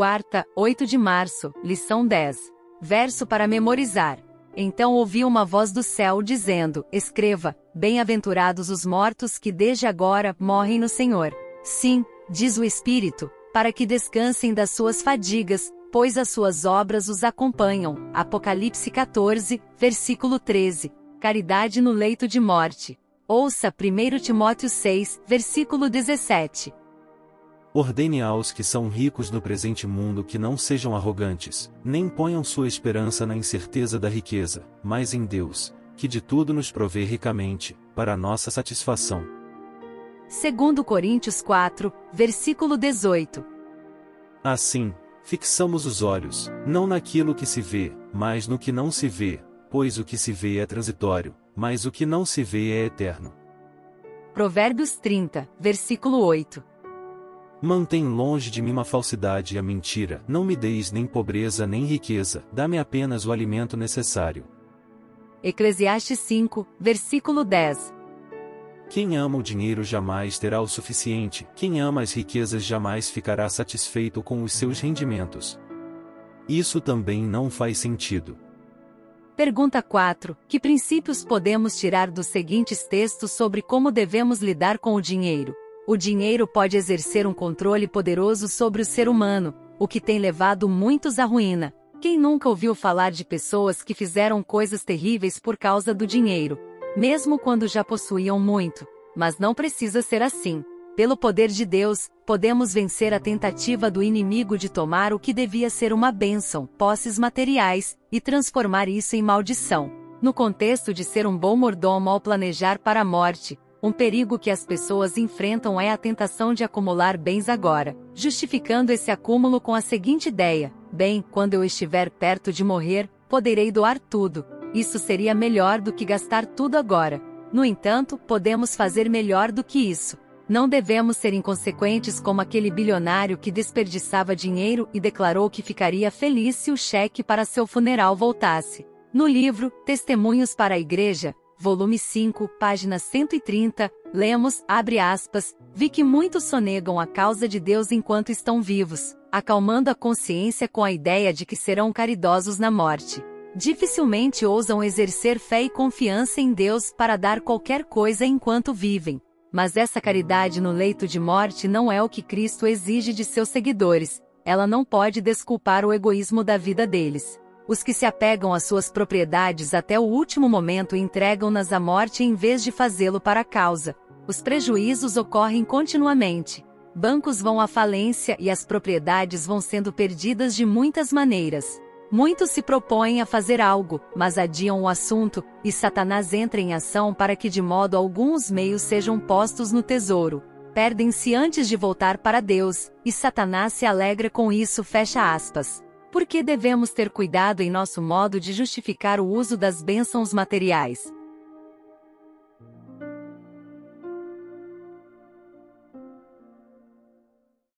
Quarta, 8 de março, lição 10. Verso para memorizar. Então ouvi uma voz do céu dizendo: Escreva: Bem-aventurados os mortos que desde agora morrem no Senhor. Sim, diz o Espírito, para que descansem das suas fadigas, pois as suas obras os acompanham. Apocalipse 14, versículo 13. Caridade no leito de morte. Ouça 1 Timóteo 6, versículo 17. Ordene aos que são ricos no presente mundo que não sejam arrogantes, nem ponham sua esperança na incerteza da riqueza, mas em Deus, que de tudo nos provê ricamente, para nossa satisfação. Segundo Coríntios 4, versículo 18. Assim, fixamos os olhos, não naquilo que se vê, mas no que não se vê, pois o que se vê é transitório, mas o que não se vê é eterno. Provérbios 30, versículo 8. Mantém longe de mim a falsidade e a mentira, não me deis nem pobreza nem riqueza, dá-me apenas o alimento necessário. Eclesiastes 5, versículo 10. Quem ama o dinheiro jamais terá o suficiente, quem ama as riquezas jamais ficará satisfeito com os seus rendimentos. Isso também não faz sentido. Pergunta 4. Que princípios podemos tirar dos seguintes textos sobre como devemos lidar com o dinheiro? O dinheiro pode exercer um controle poderoso sobre o ser humano, o que tem levado muitos à ruína. Quem nunca ouviu falar de pessoas que fizeram coisas terríveis por causa do dinheiro, mesmo quando já possuíam muito? Mas não precisa ser assim. Pelo poder de Deus, podemos vencer a tentativa do inimigo de tomar o que devia ser uma bênção, posses materiais, e transformar isso em maldição. No contexto de ser um bom mordomo ao planejar para a morte, um perigo que as pessoas enfrentam é a tentação de acumular bens agora, justificando esse acúmulo com a seguinte ideia: bem, quando eu estiver perto de morrer, poderei doar tudo. Isso seria melhor do que gastar tudo agora. No entanto, podemos fazer melhor do que isso. Não devemos ser inconsequentes como aquele bilionário que desperdiçava dinheiro e declarou que ficaria feliz se o cheque para seu funeral voltasse. No livro Testemunhos para a Igreja, volume 5, página 130, lemos, abre aspas, vi que muitos sonegam a causa de Deus enquanto estão vivos, acalmando a consciência com a ideia de que serão caridosos na morte. Dificilmente ousam exercer fé e confiança em Deus para dar qualquer coisa enquanto vivem. Mas essa caridade no leito de morte não é o que Cristo exige de seus seguidores, ela não pode desculpar o egoísmo da vida deles. Os que se apegam às suas propriedades até o último momento entregam-nas à morte em vez de fazê-lo para a causa. Os prejuízos ocorrem continuamente. Bancos vão à falência e as propriedades vão sendo perdidas de muitas maneiras. Muitos se propõem a fazer algo, mas adiam o assunto, e Satanás entra em ação para que de modo algum os meios sejam postos no tesouro. Perdem-se antes de voltar para Deus, e Satanás se alegra com isso. Fecha aspas. Por que devemos ter cuidado em nosso modo de justificar o uso das bênçãos materiais?